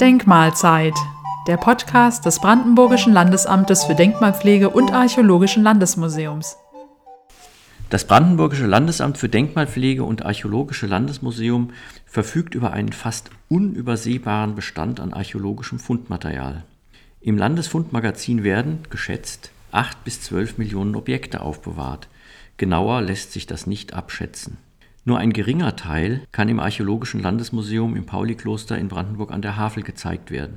Denkmalzeit, der Podcast des Brandenburgischen Landesamtes für Denkmalpflege und Archäologischen Landesmuseums. Das Brandenburgische Landesamt für Denkmalpflege und Archäologische Landesmuseum verfügt über einen fast unübersehbaren Bestand an archäologischem Fundmaterial. Im Landesfundmagazin werden, geschätzt, 8 bis 12 Millionen Objekte aufbewahrt. Genauer lässt sich das nicht abschätzen. Nur ein geringer Teil kann im Archäologischen Landesmuseum im Paulikloster in Brandenburg an der Havel gezeigt werden.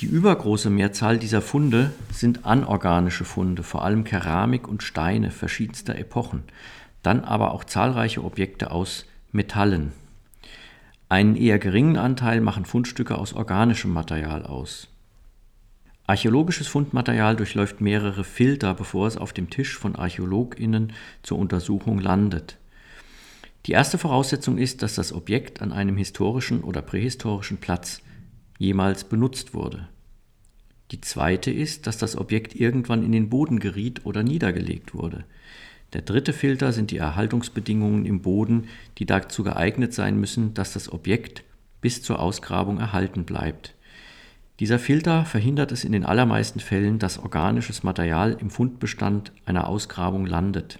Die übergroße Mehrzahl dieser Funde sind anorganische Funde, vor allem Keramik und Steine verschiedenster Epochen, dann aber auch zahlreiche Objekte aus Metallen. Einen eher geringen Anteil machen Fundstücke aus organischem Material aus. Archäologisches Fundmaterial durchläuft mehrere Filter, bevor es auf dem Tisch von Archäologinnen zur Untersuchung landet. Die erste Voraussetzung ist, dass das Objekt an einem historischen oder prähistorischen Platz jemals benutzt wurde. Die zweite ist, dass das Objekt irgendwann in den Boden geriet oder niedergelegt wurde. Der dritte Filter sind die Erhaltungsbedingungen im Boden, die dazu geeignet sein müssen, dass das Objekt bis zur Ausgrabung erhalten bleibt. Dieser Filter verhindert es in den allermeisten Fällen, dass organisches Material im Fundbestand einer Ausgrabung landet.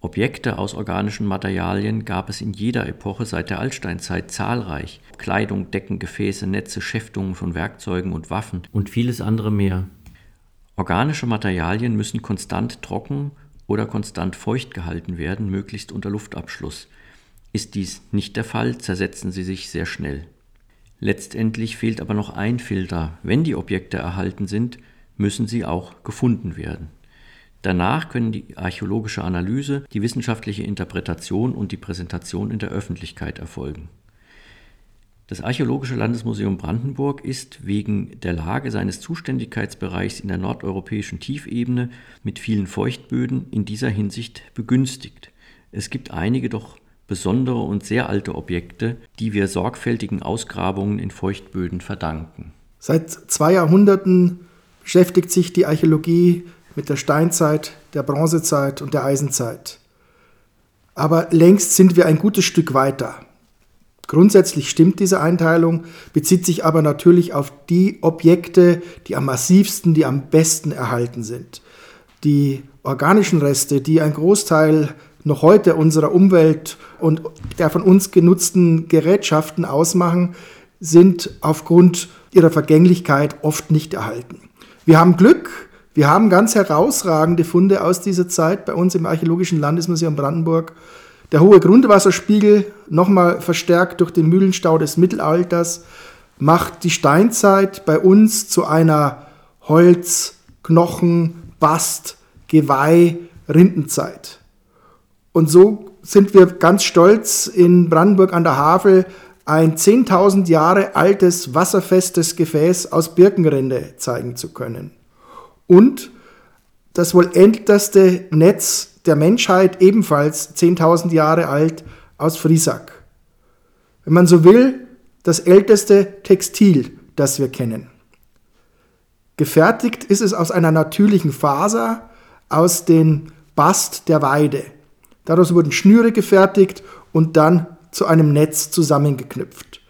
Objekte aus organischen Materialien gab es in jeder Epoche seit der Altsteinzeit zahlreich. Kleidung, Decken, Gefäße, Netze, Schäftungen von Werkzeugen und Waffen und vieles andere mehr. Organische Materialien müssen konstant trocken oder konstant feucht gehalten werden, möglichst unter Luftabschluss. Ist dies nicht der Fall, zersetzen sie sich sehr schnell. Letztendlich fehlt aber noch ein Filter. Wenn die Objekte erhalten sind, müssen sie auch gefunden werden. Danach können die archäologische Analyse, die wissenschaftliche Interpretation und die Präsentation in der Öffentlichkeit erfolgen. Das Archäologische Landesmuseum Brandenburg ist wegen der Lage seines Zuständigkeitsbereichs in der nordeuropäischen Tiefebene mit vielen Feuchtböden in dieser Hinsicht begünstigt. Es gibt einige doch besondere und sehr alte Objekte, die wir sorgfältigen Ausgrabungen in Feuchtböden verdanken. Seit zwei Jahrhunderten beschäftigt sich die Archäologie mit der Steinzeit, der Bronzezeit und der Eisenzeit. Aber längst sind wir ein gutes Stück weiter. Grundsätzlich stimmt diese Einteilung, bezieht sich aber natürlich auf die Objekte, die am massivsten, die am besten erhalten sind. Die organischen Reste, die ein Großteil noch heute unserer Umwelt und der von uns genutzten Gerätschaften ausmachen, sind aufgrund ihrer Vergänglichkeit oft nicht erhalten. Wir haben Glück, wir haben ganz herausragende Funde aus dieser Zeit bei uns im Archäologischen Landesmuseum Brandenburg. Der hohe Grundwasserspiegel, nochmal verstärkt durch den Mühlenstau des Mittelalters, macht die Steinzeit bei uns zu einer Holz-, Knochen-, Bast-, Geweih-, Rindenzeit. Und so sind wir ganz stolz, in Brandenburg an der Havel ein 10.000 Jahre altes wasserfestes Gefäß aus Birkenrinde zeigen zu können und das wohl älteste Netz der Menschheit, ebenfalls 10.000 Jahre alt, aus Friesack. Wenn man so will, das älteste Textil, das wir kennen. Gefertigt ist es aus einer natürlichen Faser, aus dem Bast der Weide. Daraus wurden Schnüre gefertigt und dann zu einem Netz zusammengeknüpft.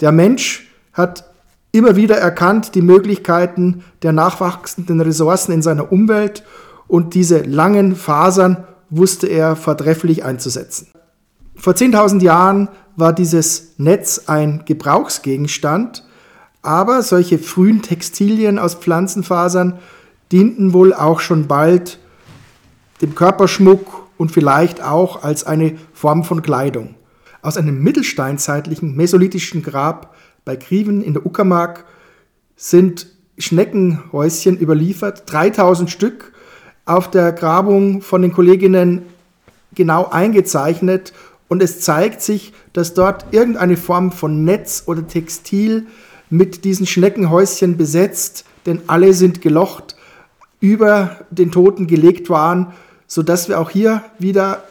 Der Mensch hat immer wieder erkannt die Möglichkeiten der nachwachsenden Ressourcen in seiner Umwelt und diese langen Fasern wusste er vortrefflich einzusetzen. Vor 10.000 Jahren war dieses Netz ein Gebrauchsgegenstand, aber solche frühen Textilien aus Pflanzenfasern dienten wohl auch schon bald dem Körperschmuck und vielleicht auch als eine Form von Kleidung. Aus einem mittelsteinzeitlichen mesolithischen Grab bei Kriven in der Uckermark sind Schneckenhäuschen überliefert, 3000 Stück auf der Grabung von den Kolleginnen genau eingezeichnet. Und es zeigt sich, dass dort irgendeine Form von Netz oder Textil mit diesen Schneckenhäuschen besetzt, denn alle sind gelocht, über den Toten gelegt waren, sodass wir auch hier wieder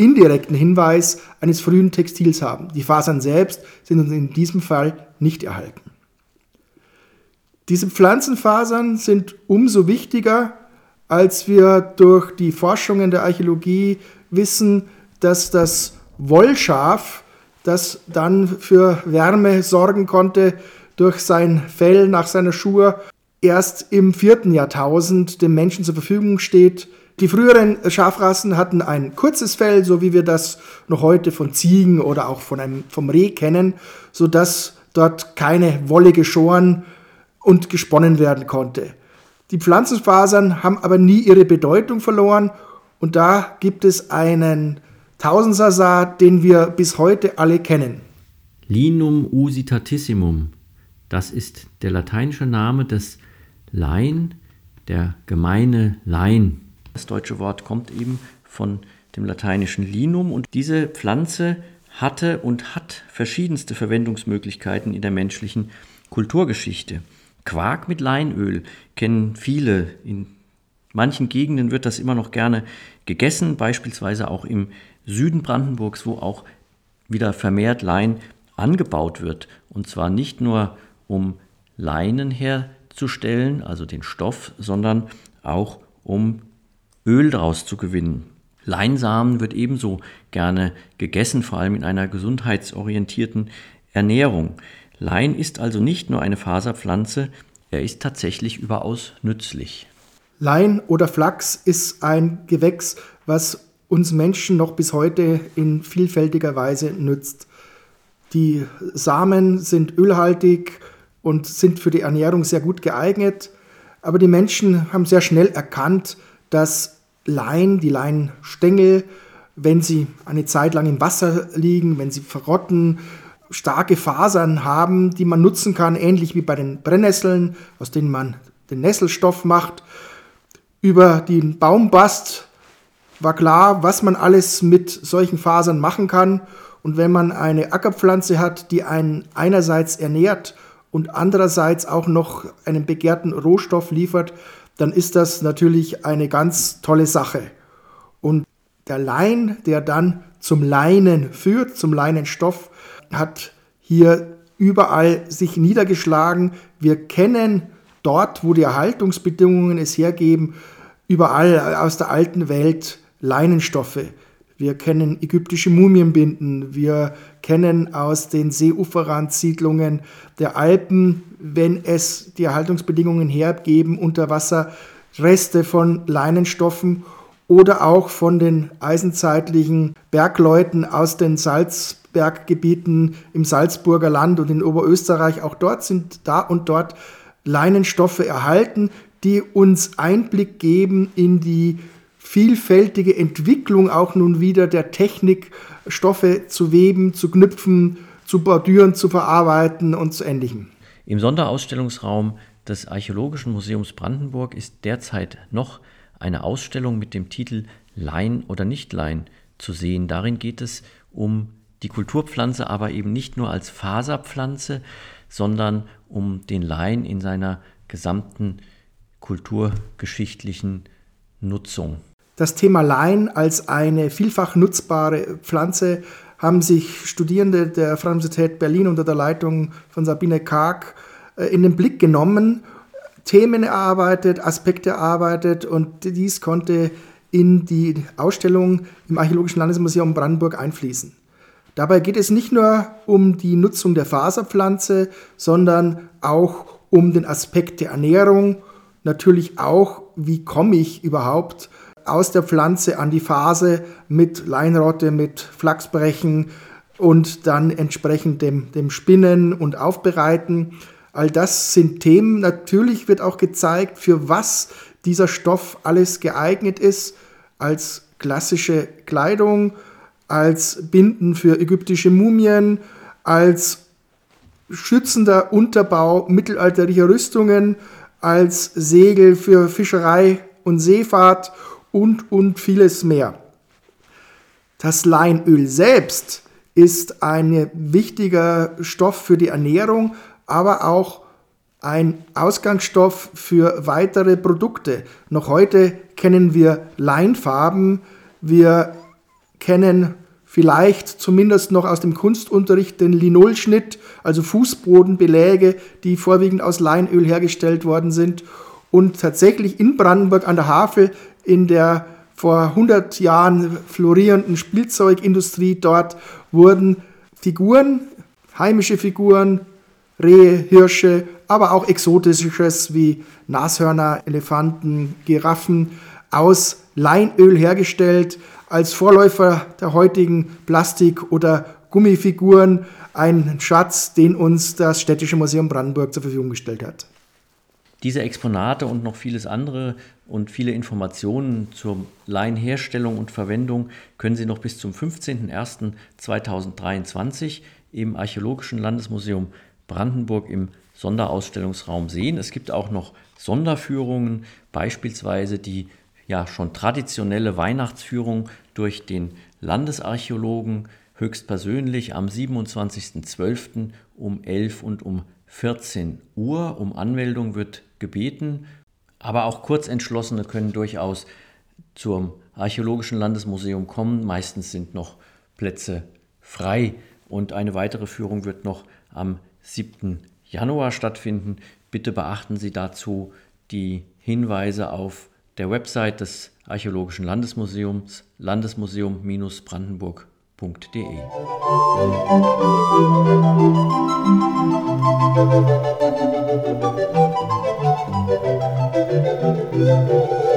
indirekten Hinweis eines frühen Textils haben. Die Fasern selbst sind uns in diesem Fall nicht erhalten. Diese Pflanzenfasern sind umso wichtiger, als wir durch die Forschungen der Archäologie wissen, dass das Wollschaf, das dann für Wärme sorgen konnte, durch sein Fell nach seiner Schur erst im vierten Jahrtausend dem Menschen zur Verfügung steht. Die früheren Schafrassen hatten ein kurzes Fell, so wie wir das noch heute von Ziegen oder auch von einem, vom Reh kennen, sodass dort keine Wolle geschoren und gesponnen werden konnte. Die Pflanzenfasern haben aber nie ihre Bedeutung verloren und da gibt es einen Tausendsasar, den wir bis heute alle kennen. Linum usitatissimum, das ist der lateinische Name des Lein, der gemeine Lein. Das deutsche Wort kommt eben von dem lateinischen Linum und diese Pflanze hatte und hat verschiedenste Verwendungsmöglichkeiten in der menschlichen Kulturgeschichte. Quark mit Leinöl kennen viele. In manchen Gegenden wird das immer noch gerne gegessen, beispielsweise auch im Süden Brandenburgs, wo auch wieder vermehrt Lein angebaut wird. Und zwar nicht nur um Leinen herzustellen, also den Stoff, sondern auch um Öl daraus zu gewinnen. Leinsamen wird ebenso gerne gegessen, vor allem in einer gesundheitsorientierten Ernährung. Lein ist also nicht nur eine Faserpflanze, er ist tatsächlich überaus nützlich. Lein oder Flachs ist ein Gewächs, was uns Menschen noch bis heute in vielfältiger Weise nützt. Die Samen sind ölhaltig und sind für die Ernährung sehr gut geeignet, aber die Menschen haben sehr schnell erkannt, dass Lein, die Leinstängel, wenn sie eine Zeit lang im Wasser liegen, wenn sie verrotten, starke Fasern haben, die man nutzen kann, ähnlich wie bei den Brennnesseln, aus denen man den Nesselstoff macht. Über den Baumbast war klar, was man alles mit solchen Fasern machen kann. Und wenn man eine Ackerpflanze hat, die einen einerseits ernährt und andererseits auch noch einen begehrten Rohstoff liefert, dann ist das natürlich eine ganz tolle Sache. Und der Lein, der dann zum Leinen führt, zum Leinenstoff, hat hier überall sich niedergeschlagen. Wir kennen dort, wo die Erhaltungsbedingungen es hergeben, überall aus der alten Welt Leinenstoffe. Wir kennen ägyptische Mumienbinden. Wir kennen aus den Seeuferrandsiedlungen der Alpen, wenn es die Erhaltungsbedingungen hergeben, unter Wasser Reste von Leinenstoffen oder auch von den eisenzeitlichen Bergleuten aus den Salzberggebieten im Salzburger Land und in Oberösterreich. Auch dort sind da und dort Leinenstoffe erhalten, die uns Einblick geben in die vielfältige Entwicklung auch nun wieder der Technik, Stoffe zu weben, zu knüpfen, zu bordüren, zu verarbeiten und zu ähnlichem. Im Sonderausstellungsraum des Archäologischen Museums Brandenburg ist derzeit noch eine Ausstellung mit dem Titel Lein oder nicht Lein zu sehen. Darin geht es um die Kulturpflanze, aber eben nicht nur als Faserpflanze, sondern um den Lein in seiner gesamten kulturgeschichtlichen Nutzung das Thema Lein als eine vielfach nutzbare Pflanze haben sich Studierende der Freien Universität Berlin unter der Leitung von Sabine Karg äh, in den Blick genommen, Themen erarbeitet, Aspekte erarbeitet und dies konnte in die Ausstellung im Archäologischen Landesmuseum Brandenburg einfließen. Dabei geht es nicht nur um die Nutzung der Faserpflanze, sondern auch um den Aspekt der Ernährung, natürlich auch, wie komme ich überhaupt aus der Pflanze an die Phase mit Leinrotte, mit Flachsbrechen und dann entsprechend dem, dem Spinnen und Aufbereiten. All das sind Themen. Natürlich wird auch gezeigt, für was dieser Stoff alles geeignet ist, als klassische Kleidung, als Binden für ägyptische Mumien, als schützender Unterbau mittelalterlicher Rüstungen, als Segel für Fischerei und Seefahrt und, und vieles mehr. Das Leinöl selbst ist ein wichtiger Stoff für die Ernährung, aber auch ein Ausgangsstoff für weitere Produkte. Noch heute kennen wir Leinfarben, wir kennen vielleicht zumindest noch aus dem Kunstunterricht den Linolschnitt, also Fußbodenbeläge, die vorwiegend aus Leinöl hergestellt worden sind. Und tatsächlich in Brandenburg an der Havel in der vor 100 Jahren florierenden Spielzeugindustrie dort wurden Figuren, heimische Figuren, Rehe, Hirsche, aber auch Exotisches wie Nashörner, Elefanten, Giraffen aus Leinöl hergestellt, als Vorläufer der heutigen Plastik- oder Gummifiguren, ein Schatz, den uns das Städtische Museum Brandenburg zur Verfügung gestellt hat. Diese Exponate und noch vieles andere und viele Informationen zur Leinherstellung und Verwendung können Sie noch bis zum 15.01.2023 im Archäologischen Landesmuseum Brandenburg im Sonderausstellungsraum sehen. Es gibt auch noch Sonderführungen, beispielsweise die ja schon traditionelle Weihnachtsführung durch den Landesarchäologen höchstpersönlich am 27.12. um 11 und um 14 Uhr. Um Anmeldung wird gebeten, aber auch Kurzentschlossene können durchaus zum Archäologischen Landesmuseum kommen. Meistens sind noch Plätze frei und eine weitere Führung wird noch am 7. Januar stattfinden. Bitte beachten Sie dazu die Hinweise auf der Website des Archäologischen Landesmuseums landesmuseum-brandenburg.de. Thank you.